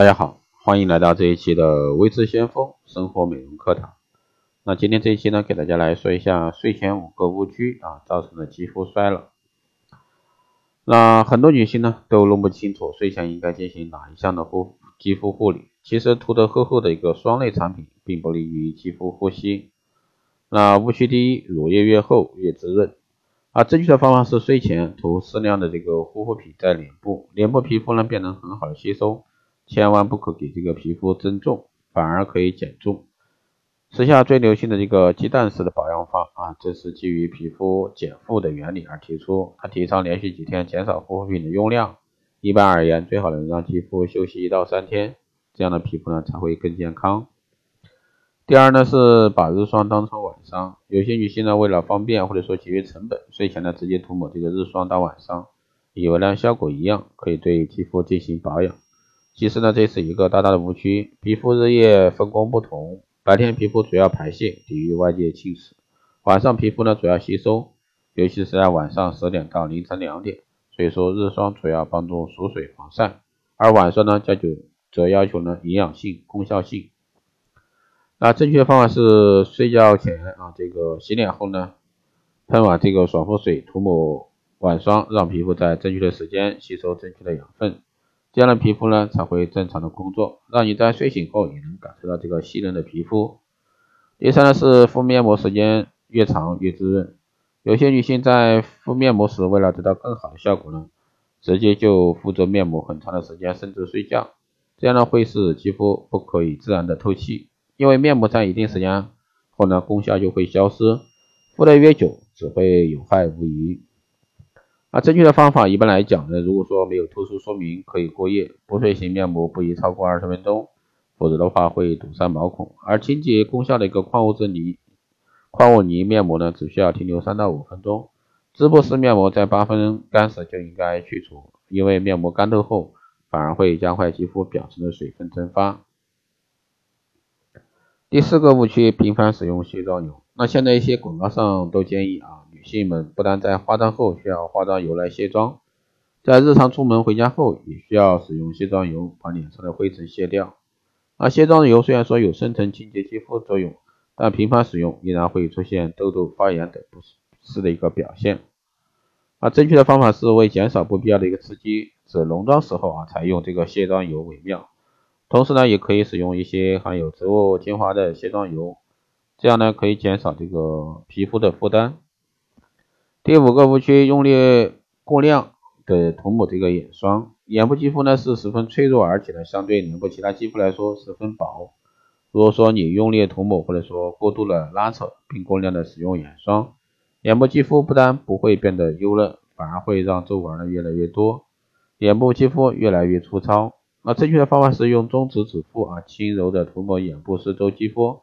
大家好，欢迎来到这一期的微智先锋生活美容课堂。那今天这一期呢，给大家来说一下睡前五个误区啊造成的肌肤衰老。那很多女性呢都弄不清楚睡前应该进行哪一项的护肌肤护理。其实涂得厚厚的一个霜类产品并不利于肌肤呼吸。那误区第一，乳液越厚越滋润。啊，正确的方法是睡前涂适量的这个护肤品在脸部，脸部皮肤呢便能很好的吸收。千万不可给这个皮肤增重，反而可以减重。时下最流行的这个鸡蛋式的保养法啊，这是基于皮肤减负的原理而提出。它提倡连续几天减少护肤品的用量。一般而言，最好能让肌肤休息一到三天，这样的皮肤呢才会更健康。第二呢是把日霜当成晚霜，有些女性呢为了方便或者说节约成本，睡前呢直接涂抹这个日霜当晚霜，以为呢效果一样可以对肌肤进行保养。其实呢，这是一个大大的误区。皮肤日夜分工不同，白天皮肤主要排泄，抵御外界侵蚀；晚上皮肤呢主要吸收，尤其是在晚上十点到凌晨两点。所以说，日霜主要帮助锁水防晒，而晚霜呢，就则要求呢营养性、功效性。那正确的方法是睡觉前啊，这个洗脸后呢，喷完这个爽肤水，涂抹晚霜，让皮肤在正确的时间吸收正确的养分。这样的皮肤呢才会正常的工作，让你在睡醒后也能感受到这个细嫩的皮肤。第三呢是敷面膜时间越长越滋润，有些女性在敷面膜时，为了得到更好的效果呢，直接就敷着面膜很长的时间，甚至睡觉，这样呢会使肌肤不可以自然的透气，因为面膜在一定时间后呢功效就会消失，敷的越久只会有害无益。啊，正确的方法一般来讲呢，如果说没有特殊说明，可以过夜。补水型面膜不宜超过二十分钟，否则的话会堵塞毛孔。而清洁功效的一个矿物质泥、矿物泥面膜呢，只需要停留三到五分钟。织布式面膜在八分干时就应该去除，因为面膜干透后反而会加快肌肤表层的水分蒸发。第四个误区，频繁使用卸妆油。那现在一些广告上都建议啊。女性们不但在化妆后需要化妆油来卸妆，在日常出门回家后也需要使用卸妆油把脸上的灰尘卸掉。而卸妆油虽然说有深层清洁肌肤作用，但频繁使用依然会出现痘痘、发炎等不适的一个表现。而正确的方法是为减少不必要的一个刺激，只浓妆时候啊才用这个卸妆油为妙。同时呢，也可以使用一些含有植物精华的卸妆油，这样呢可以减少这个皮肤的负担。第五个误区，用力过量的涂抹这个眼霜。眼部肌肤呢是十分脆弱，而且呢相对脸部其他肌肤来说十分薄。如果说你用力涂抹或者说过度的拉扯，并过量的使用眼霜，眼部肌肤不但不会变得优嫩，反而会让皱纹呢越来越多，眼部肌肤越来越粗糙。那正确的方法是用中指指腹啊，轻柔的涂抹眼部四周肌肤，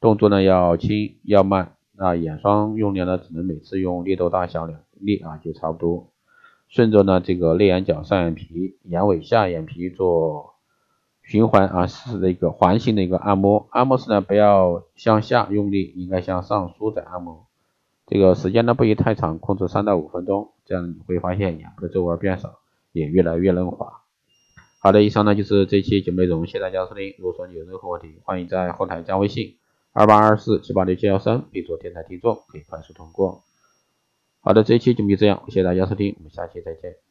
动作呢要轻要慢。那眼霜用量呢，只能每次用力度大小两粒啊，就差不多。顺着呢这个内眼角上眼皮、眼尾下眼皮做循环啊式的一个环形的一个按摩。按摩时呢，不要向下用力，应该向上舒展按摩。这个时间呢不宜太长，控制三到五分钟，这样你会发现眼部的皱纹变少，也越来越嫩滑。好的，以上呢就是这期节目内容，谢谢大家收听。如果说你有任何问题，欢迎在后台加微信。二八二四七八六七幺三，备注电台听众，可以快速通过。好的，这一期节目就这样，谢谢大家收听，我们下期再见。